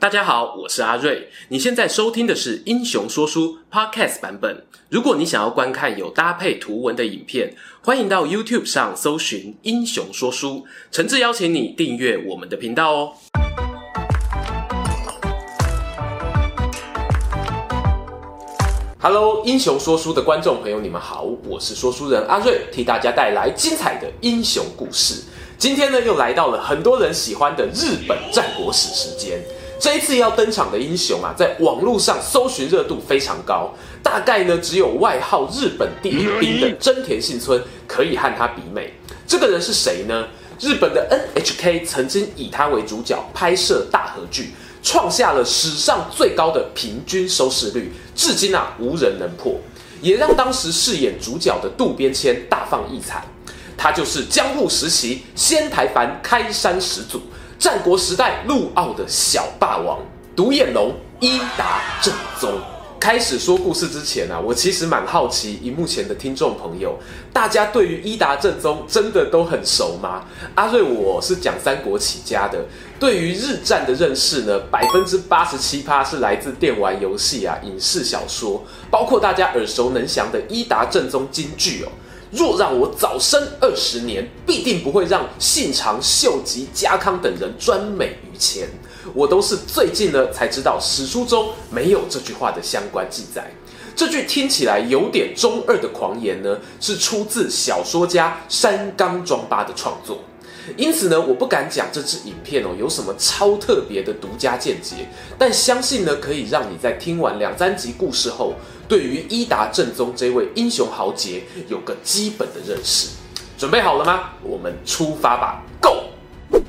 大家好，我是阿瑞。你现在收听的是《英雄说书》Podcast 版本。如果你想要观看有搭配图文的影片，欢迎到 YouTube 上搜寻《英雄说书》，诚挚邀请你订阅我们的频道哦。Hello，英雄说书的观众朋友，你们好，我是说书人阿瑞，替大家带来精彩的英雄故事。今天呢，又来到了很多人喜欢的日本战国史时间。这一次要登场的英雄啊，在网络上搜寻热度非常高，大概呢只有外号“日本第一兵”的真田幸村可以和他比美。这个人是谁呢？日本的 NHK 曾经以他为主角拍摄大河剧，创下了史上最高的平均收视率，至今啊无人能破，也让当时饰演主角的渡边谦大放异彩。他就是江户时期仙台藩开山始祖。战国时代陆奥的小霸王独眼龙伊达正宗。开始说故事之前啊，我其实蛮好奇，荧幕前的听众朋友，大家对于伊达正宗真的都很熟吗？阿瑞我是讲三国起家的，对于日战的认识呢，百分之八十七趴是来自电玩游戏啊、影视小说，包括大家耳熟能详的伊达正宗金句哦。若让我早生二十年，必定不会让信长、秀吉、家康等人专美于前。我都是最近呢才知道史书中没有这句话的相关记载。这句听起来有点中二的狂言呢，是出自小说家山冈庄八的创作。因此呢，我不敢讲这支影片哦有什么超特别的独家见解，但相信呢可以让你在听完两三集故事后，对于伊达正宗这位英雄豪杰有个基本的认识。准备好了吗？我们出发吧，Go！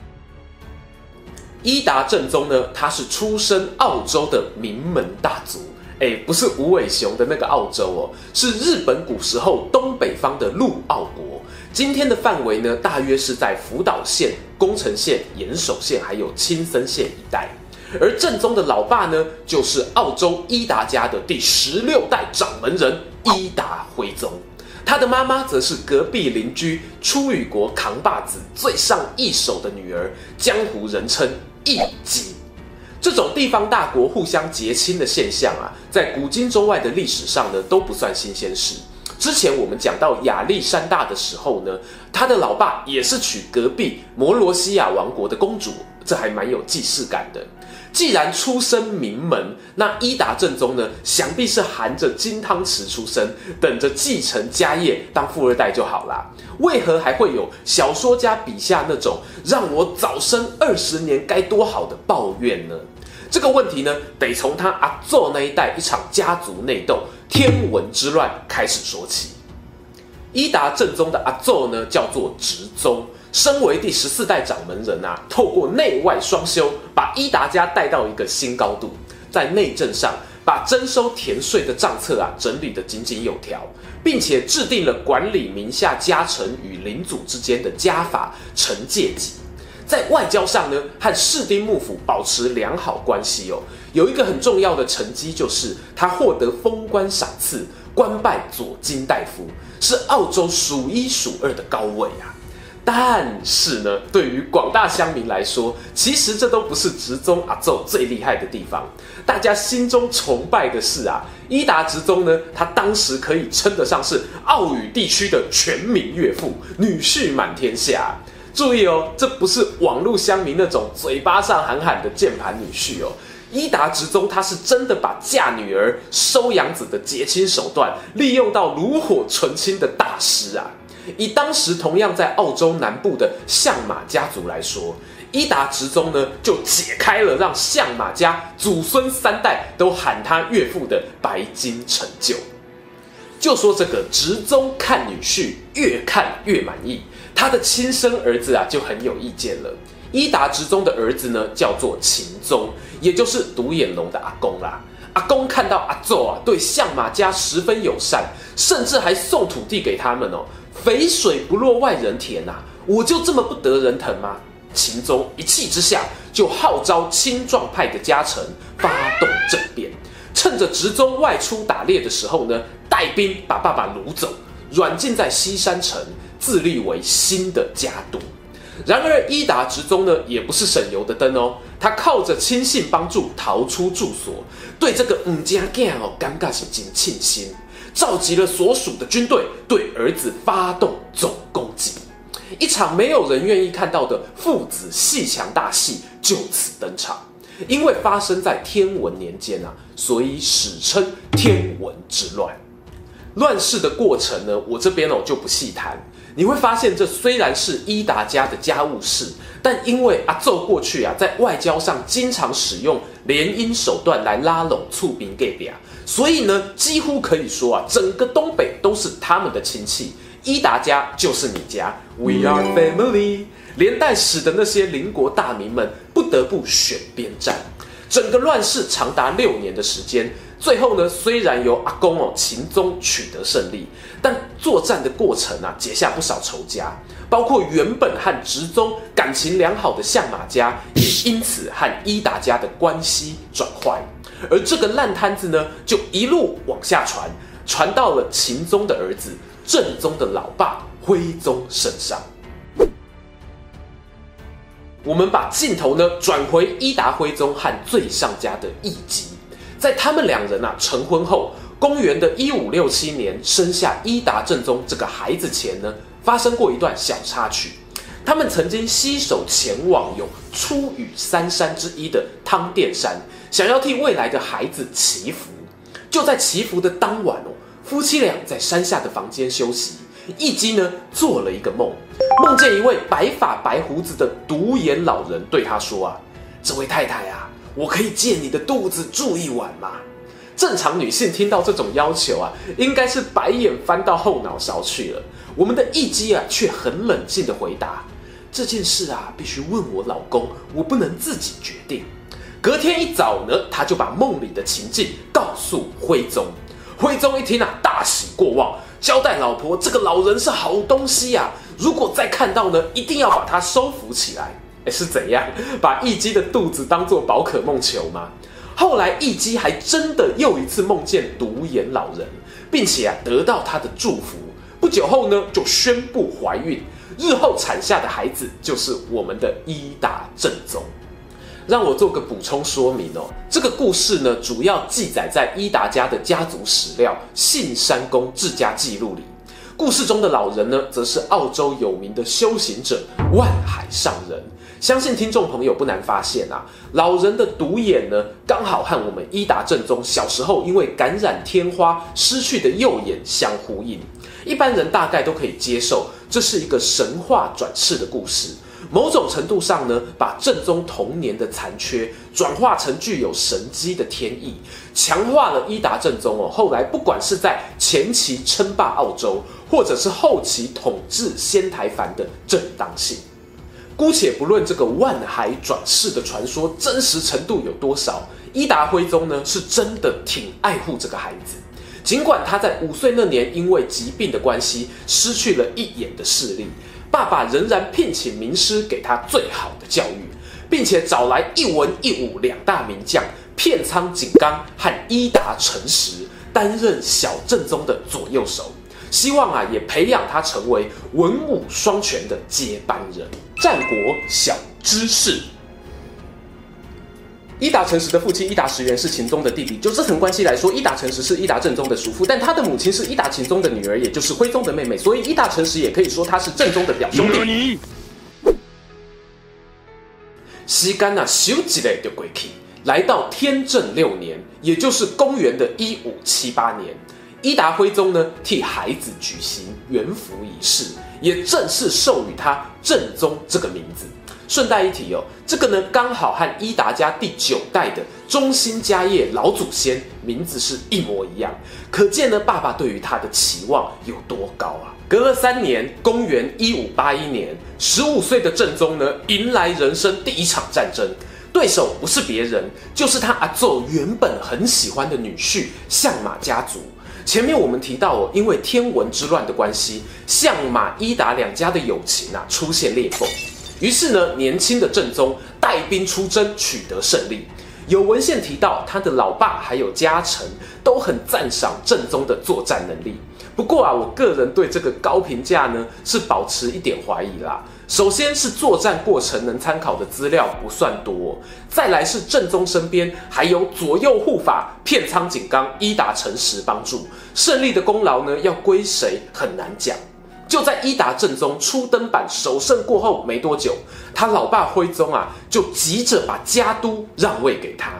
伊达正宗呢，他是出身澳洲的名门大族，哎，不是无尾熊的那个澳洲哦，是日本古时候东北方的陆奥国。今天的范围呢，大约是在福岛县、宫城县、岩手县还有青森县一带。而正宗的老爸呢，就是澳洲伊达家的第十六代掌门人伊达辉宗。他的妈妈则是隔壁邻居出羽国扛把子最上一手的女儿，江湖人称义姬。这种地方大国互相结亲的现象啊，在古今中外的历史上呢，都不算新鲜事。之前我们讲到亚历山大的时候呢，他的老爸也是娶隔壁摩罗西亚王国的公主，这还蛮有既视感的。既然出身名门，那伊达正宗呢，想必是含着金汤匙出生，等着继承家业当富二代就好啦。为何还会有小说家笔下那种让我早生二十年该多好的抱怨呢？这个问题呢，得从他阿祖那一代一场家族内斗。天文之乱开始说起，伊达正宗的阿祖呢，叫做直宗，身为第十四代掌门人啊，透过内外双修，把伊达家带到一个新高度。在内政上，把征收田税的账册啊整理得井井有条，并且制定了管理名下家臣与领主之间的家法惩戒级。在外交上呢，和士丁幕府保持良好关系哦。有一个很重要的成绩，就是他获得封官赏赐，官拜左金大夫，是澳洲数一数二的高位啊。但是呢，对于广大乡民来说，其实这都不是执宗阿祖最厉害的地方。大家心中崇拜的是啊，伊达执宗呢，他当时可以称得上是奥羽地区的全民岳父，女婿满天下。注意哦，这不是网络乡民那种嘴巴上喊喊的键盘女婿哦。伊达执宗他是真的把嫁女儿、收养子的结亲手段利用到炉火纯青的大师啊！以当时同样在澳洲南部的相马家族来说，伊达执宗呢就解开了让相马家祖孙三代都喊他岳父的白金成就。就说这个执宗看女婿越看越满意。他的亲生儿子啊，就很有意见了。伊达执宗的儿子呢，叫做秦宗，也就是独眼龙的阿公啦。阿公看到阿祖啊，对相马家十分友善，甚至还送土地给他们哦。肥水不落外人田呐，我就这么不得人疼吗？秦宗一气之下，就号召青壮派的家臣发动政变，趁着执宗外出打猎的时候呢，带兵把爸爸掳走，软禁在西山城。自立为新的家督，然而伊达直宗呢，也不是省油的灯哦，他靠着亲信帮助逃出住所，对这个唔家囝哦，尴尬是真庆幸，召集了所属的军队，对儿子发动总攻击，一场没有人愿意看到的父子戏强大戏就此登场。因为发生在天文年间啊，所以史称天文之乱。乱世的过程呢，我这边哦就不细谈。你会发现，这虽然是伊达家的家务事，但因为阿祖过去啊，在外交上经常使用联姻手段来拉拢厝边隔壁啊，所以呢，几乎可以说啊，整个东北都是他们的亲戚。伊达家就是你家，We are family。连带使得那些邻国大名们不得不选边站。整个乱世长达六年的时间，最后呢，虽然由阿公哦秦宗取得胜利，但作战的过程啊，结下不少仇家，包括原本和直宗感情良好的相马家，也因此和伊达家的关系转坏。而这个烂摊子呢，就一路往下传，传到了秦宗的儿子正宗的老爸徽宗身上。我们把镜头呢转回伊达徽宗和最上家的一集，在他们两人啊成婚后，公元的一五六七年生下伊达政宗这个孩子前呢，发生过一段小插曲。他们曾经携手前往有出羽三山之一的汤殿山，想要替未来的孩子祈福。就在祈福的当晚哦，夫妻俩在山下的房间休息。义基呢做了一个梦，梦见一位白发白胡子的独眼老人对他说：“啊，这位太太啊，我可以借你的肚子住一晚吗？”正常女性听到这种要求啊，应该是白眼翻到后脑勺去了。我们的义基啊，却很冷静地回答：“这件事啊，必须问我老公，我不能自己决定。”隔天一早呢，他就把梦里的情境告诉徽宗。徽宗一听啊，大喜过望。交代老婆，这个老人是好东西呀、啊！如果再看到呢，一定要把他收服起来。诶，是怎样 把易基的肚子当做宝可梦球吗？后来易基还真的又一次梦见独眼老人，并且啊得到他的祝福。不久后呢，就宣布怀孕，日后产下的孩子就是我们的伊达正宗。让我做个补充说明哦，这个故事呢，主要记载在伊达家的家族史料《信山宫治家记录》里。故事中的老人呢，则是澳洲有名的修行者万海上人。相信听众朋友不难发现啊，老人的独眼呢，刚好和我们伊达正宗小时候因为感染天花失去的右眼相呼应。一般人大概都可以接受，这是一个神话转世的故事。某种程度上呢，把正宗童年的残缺转化成具有神迹的天意，强化了伊达正宗哦。后来不管是在前期称霸澳洲，或者是后期统治仙台藩的正当性，姑且不论这个万海转世的传说真实程度有多少，伊达徽宗呢是真的挺爱护这个孩子，尽管他在五岁那年因为疾病的关系失去了一眼的视力。爸爸仍然聘请名师给他最好的教育，并且找来一文一武两大名将片仓景纲和伊达成实担任小正宗的左右手，希望啊也培养他成为文武双全的接班人。战国小知识。伊达诚实的父亲伊达实元是秦宗的弟弟，就这层关系来说，伊达诚实是伊达正宗的叔父，但他的母亲是伊达秦宗的女儿，也就是徽宗的妹妹，所以伊达诚实也可以说他是正宗的表兄弟。西干啊，咻一下就过去，来到天正六年，也就是公元的一五七八年，伊达徽宗呢替孩子举行元服仪式，也正式授予他正宗这个名字。顺带一提哦，这个呢刚好和伊达家第九代的中兴家业老祖先名字是一模一样，可见呢爸爸对于他的期望有多高啊！隔了三年，公元一五八一年，十五岁的正宗呢迎来人生第一场战争，对手不是别人，就是他阿祖原本很喜欢的女婿相马家族。前面我们提到哦，因为天文之乱的关系，相马伊达两家的友情啊出现裂缝。于是呢，年轻的正宗带兵出征，取得胜利。有文献提到，他的老爸还有家臣都很赞赏正宗的作战能力。不过啊，我个人对这个高评价呢是保持一点怀疑啦。首先是作战过程能参考的资料不算多，再来是正宗身边还有左右护法片仓景纲、伊达成实帮助，胜利的功劳呢要归谁很难讲。就在伊达政宗初登板首胜过后没多久，他老爸徽宗啊就急着把家督让位给他。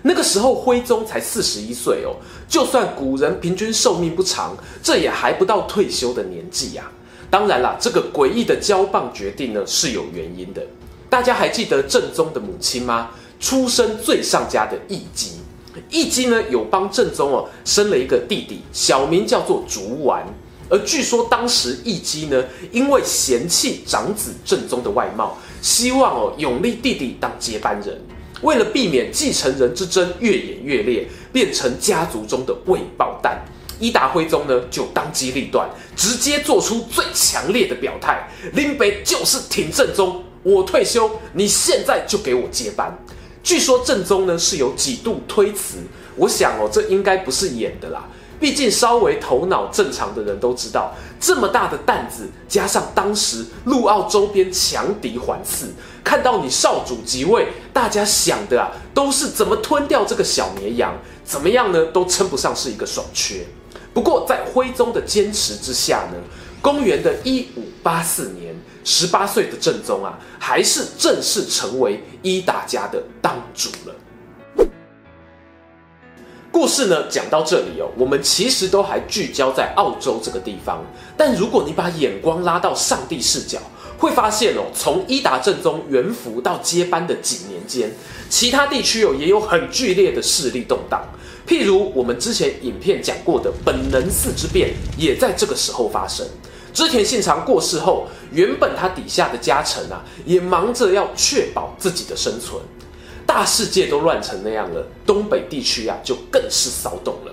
那个时候徽宗才四十一岁哦，就算古人平均寿命不长，这也还不到退休的年纪呀、啊。当然啦，这个诡异的交棒决定呢是有原因的。大家还记得正宗的母亲吗？出身最上家的义姬，义姬呢有帮正宗哦生了一个弟弟，小名叫做竹丸。而据说当时义姬呢，因为嫌弃长子正宗的外貌，希望哦拥立弟弟当接班人。为了避免继承人之争越演越烈，变成家族中的未爆弹，伊达辉宗呢就当机立断，直接做出最强烈的表态：林北就是挺正宗，我退休，你现在就给我接班。据说正宗呢是有几度推辞，我想哦这应该不是演的啦。毕竟，稍微头脑正常的人都知道，这么大的担子，加上当时陆奥周边强敌环伺，看到你少主即位，大家想的啊，都是怎么吞掉这个小绵羊，怎么样呢，都称不上是一个爽缺。不过，在徽宗的坚持之下呢，公元的一五八四年，十八岁的正宗啊，还是正式成为伊达家的当主了。故事呢讲到这里哦，我们其实都还聚焦在澳洲这个地方。但如果你把眼光拉到上帝视角，会发现哦，从伊达正宗元服到接班的几年间，其他地区哦也有很剧烈的势力动荡。譬如我们之前影片讲过的本能寺之变，也在这个时候发生。织田信长过世后，原本他底下的家臣啊，也忙着要确保自己的生存。大世界都乱成那样了，东北地区啊就更是骚动了。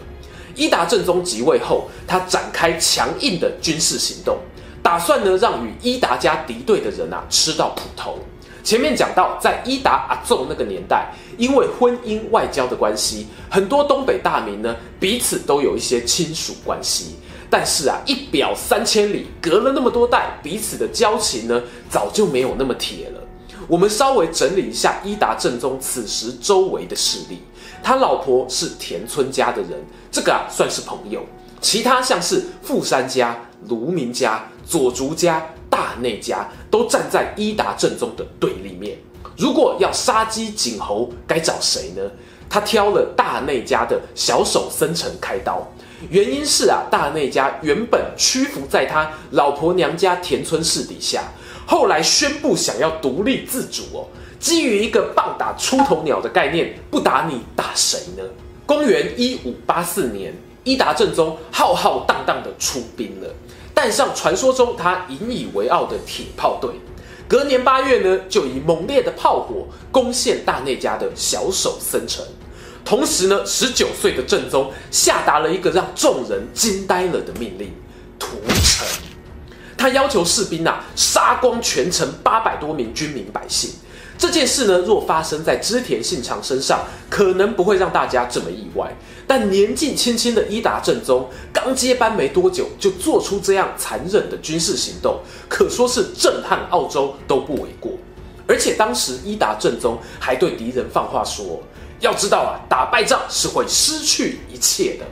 伊达政宗即位后，他展开强硬的军事行动，打算呢让与伊达家敌对的人啊吃到苦头。前面讲到，在伊达阿奏那个年代，因为婚姻外交的关系，很多东北大名呢彼此都有一些亲属关系。但是啊，一表三千里，隔了那么多代，彼此的交情呢早就没有那么铁了。我们稍微整理一下伊达政宗此时周围的势力，他老婆是田村家的人，这个啊算是朋友。其他像是富山家、芦鸣家、佐竹家、大内家，都站在伊达政宗的对立面。如果要杀鸡儆猴，该找谁呢？他挑了大内家的小手森城开刀，原因是啊，大内家原本屈服在他老婆娘家田村氏底下。后来宣布想要独立自主哦，基于一个棒打出头鸟的概念，不打你打谁呢？公元一五八四年，伊达政宗浩浩荡荡的出兵了，带上传说中他引以为傲的铁炮队。隔年八月呢，就以猛烈的炮火攻陷大内家的小手森城。同时呢，十九岁的正宗下达了一个让众人惊呆了的命令：屠城。他要求士兵啊，杀光全城八百多名军民百姓。这件事呢，若发生在织田信长身上，可能不会让大家这么意外。但年纪轻轻的伊达政宗刚接班没多久，就做出这样残忍的军事行动，可说是震撼澳洲都不为过。而且当时伊达政宗还对敌人放话说：“要知道啊，打败仗是会失去一切的。”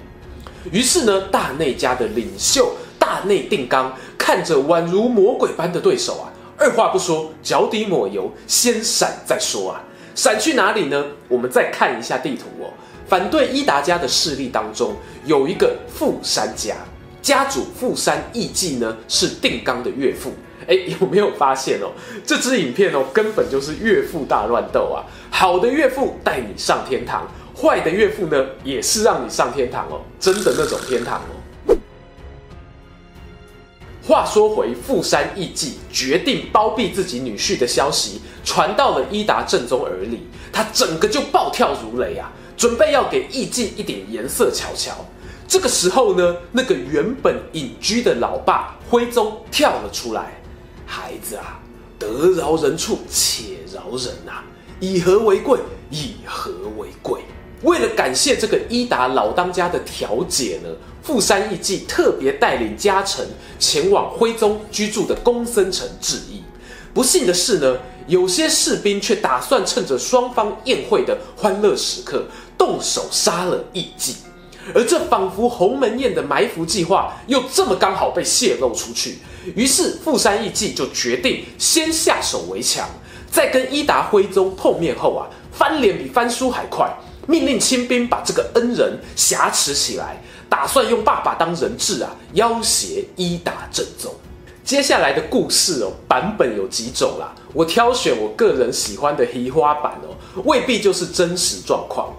于是呢，大内家的领袖大内定纲。看着宛如魔鬼般的对手啊，二话不说，脚底抹油，先闪再说啊！闪去哪里呢？我们再看一下地图哦。反对伊达家的势力当中，有一个富山家，家主富山义继呢，是定纲的岳父。哎，有没有发现哦？这支影片哦，根本就是岳父大乱斗啊！好的岳父带你上天堂，坏的岳父呢，也是让你上天堂哦，真的那种天堂哦。话说回，富山义继决定包庇自己女婿的消息传到了伊达正宗耳里，他整个就暴跳如雷啊，准备要给义继一点颜色瞧瞧。这个时候呢，那个原本隐居的老爸辉宗跳了出来：“孩子啊，得饶人处且饶人呐、啊，以和为贵，以和为贵。为了感谢这个伊达老当家的调解呢，富山义继特别带领家臣前往徽宗居住的公森城致意。不幸的是呢，有些士兵却打算趁着双方宴会的欢乐时刻，动手杀了义继。而这仿佛鸿门宴的埋伏计划，又这么刚好被泄露出去。于是富山义继就决定先下手为强，在跟伊达徽宗碰面后啊，翻脸比翻书还快。命令亲兵把这个恩人挟持起来，打算用爸爸当人质啊，要挟伊达政宗。接下来的故事哦，版本有几种啦，我挑选我个人喜欢的移花版哦，未必就是真实状况。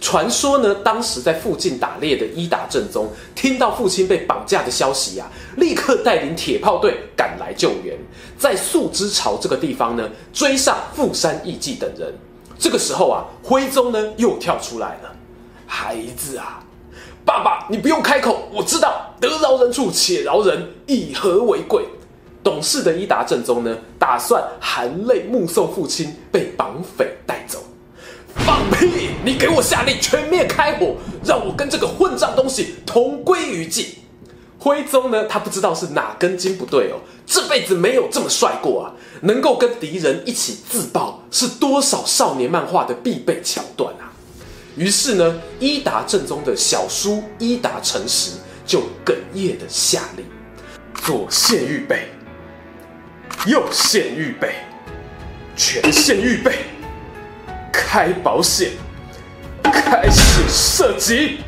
传说呢，当时在附近打猎的伊达政宗听到父亲被绑架的消息呀、啊，立刻带领铁炮队赶来救援，在树枝巢这个地方呢，追上富山义继等人。这个时候啊，徽宗呢又跳出来了，孩子啊，爸爸你不用开口，我知道得饶人处且饶人，以和为贵。懂事的伊达正宗呢，打算含泪目送父亲被绑匪带走。放屁！你给我下令全面开火，让我跟这个混账东西同归于尽。徽宗呢，他不知道是哪根筋不对哦，这辈子没有这么帅过啊！能够跟敌人一起自爆，是多少少年漫画的必备桥段啊！于是呢，伊达正宗的小叔伊达诚实就哽咽的下令：左线预备，右线预备，全线预备，开保险，开始射击。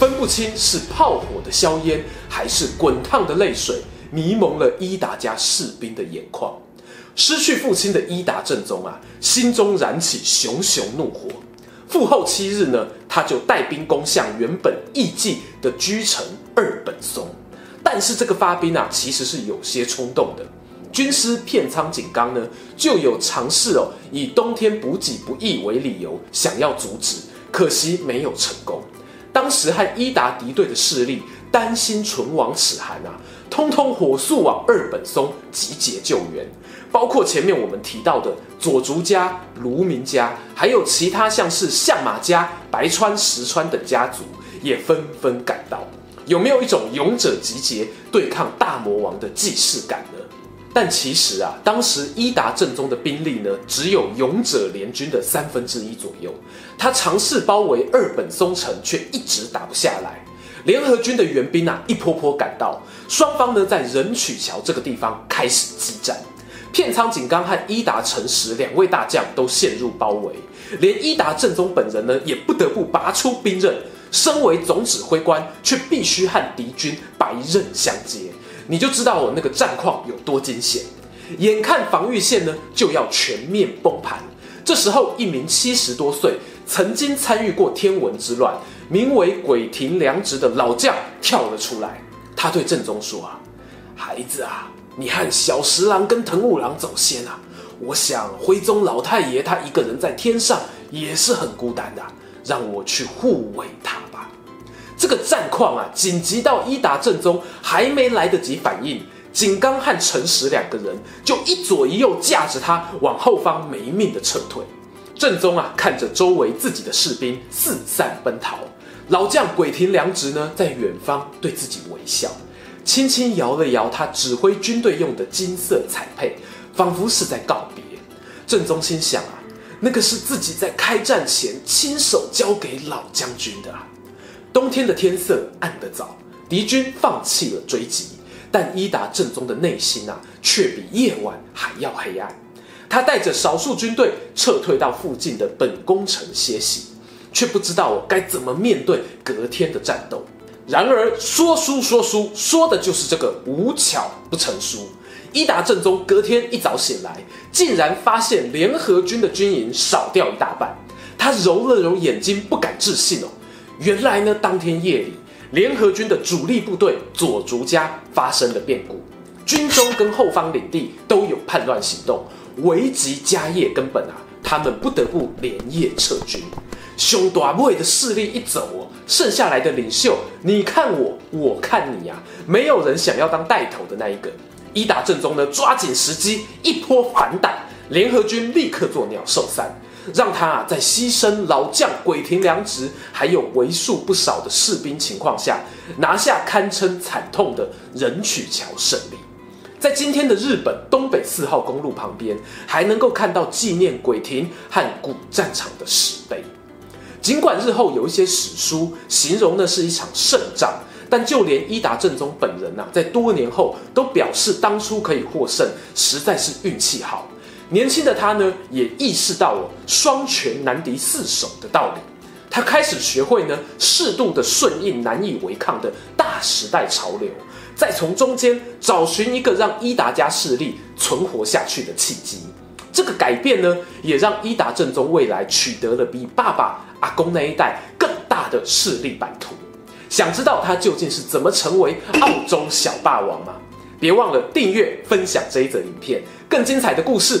分不清是炮火的硝烟，还是滚烫的泪水，迷蒙了伊达家士兵的眼眶。失去父亲的伊达政宗啊，心中燃起熊熊怒火。复后七日呢，他就带兵攻向原本义继的居城二本松。但是这个发兵啊，其实是有些冲动的。军师片仓景纲呢，就有尝试哦，以冬天补给不易为理由，想要阻止，可惜没有成功。当时和伊达敌对的势力担心唇亡齿寒啊，通通火速往二本松集结救援，包括前面我们提到的佐竹家、芦鸣家，还有其他像是相马家、白川、石川等家族也纷纷赶到。有没有一种勇者集结对抗大魔王的既视感呢？但其实啊，当时伊达政宗的兵力呢，只有勇者联军的三分之一左右。他尝试包围二本松城，却一直打不下来。联合军的援兵啊，一波波赶到，双方呢，在仁曲桥这个地方开始激战。片仓景纲和伊达成实两位大将都陷入包围，连伊达政宗本人呢，也不得不拔出兵刃。身为总指挥官，却必须和敌军白刃相接。你就知道我那个战况有多惊险，眼看防御线呢就要全面崩盘，这时候一名七十多岁、曾经参与过天文之乱、名为鬼庭良直的老将跳了出来。他对正宗说：“啊，孩子啊，你和小十郎跟藤五郎走先啊！我想徽宗老太爷他一个人在天上也是很孤单的，让我去护卫他。”这个战况啊，紧急到伊达正宗还没来得及反应，井冈和成实两个人就一左一右架着他往后方没命的撤退。正宗啊，看着周围自己的士兵四散奔逃，老将鬼庭良直呢，在远方对自己微笑，轻轻摇了摇他指挥军队用的金色彩佩，仿佛是在告别。正宗心想啊，那个是自己在开战前亲手交给老将军的啊。冬天的天色暗得早，敌军放弃了追击，但伊达正宗的内心啊，却比夜晚还要黑暗。他带着少数军队撤退到附近的本宫城歇息，却不知道该怎么面对隔天的战斗。然而说书说书说的就是这个无巧不成书。伊达正宗隔天一早醒来，竟然发现联合军的军营少掉一大半。他揉了揉眼睛，不敢置信哦。原来呢，当天夜里，联合军的主力部队佐竹家发生了变故，军中跟后方领地都有叛乱行动，危及家业根本啊，他们不得不连夜撤军。兄弟会的势力一走哦，剩下来的领袖，你看我，我看你啊，没有人想要当带头的那一个。伊达政宗呢，抓紧时机，一波反打，联合军立刻作鸟兽散，让他啊在牺牲老将鬼庭良直还有为数不少的士兵情况下，拿下堪称惨痛的仁曲桥胜利。在今天的日本东北四号公路旁边，还能够看到纪念鬼庭和古战场的石碑。尽管日后有一些史书形容那是一场胜仗，但就连伊达政宗本人呐、啊，在多年后都表示当初可以获胜，实在是运气好。年轻的他呢，也意识到了双拳难敌四手的道理。他开始学会呢，适度的顺应难以违抗的大时代潮流。再从中间找寻一个让伊达家势力存活下去的契机，这个改变呢，也让伊达正宗未来取得了比爸爸、阿公那一代更大的势力版图。想知道他究竟是怎么成为澳洲小霸王吗？别忘了订阅、分享这一则影片，更精彩的故事，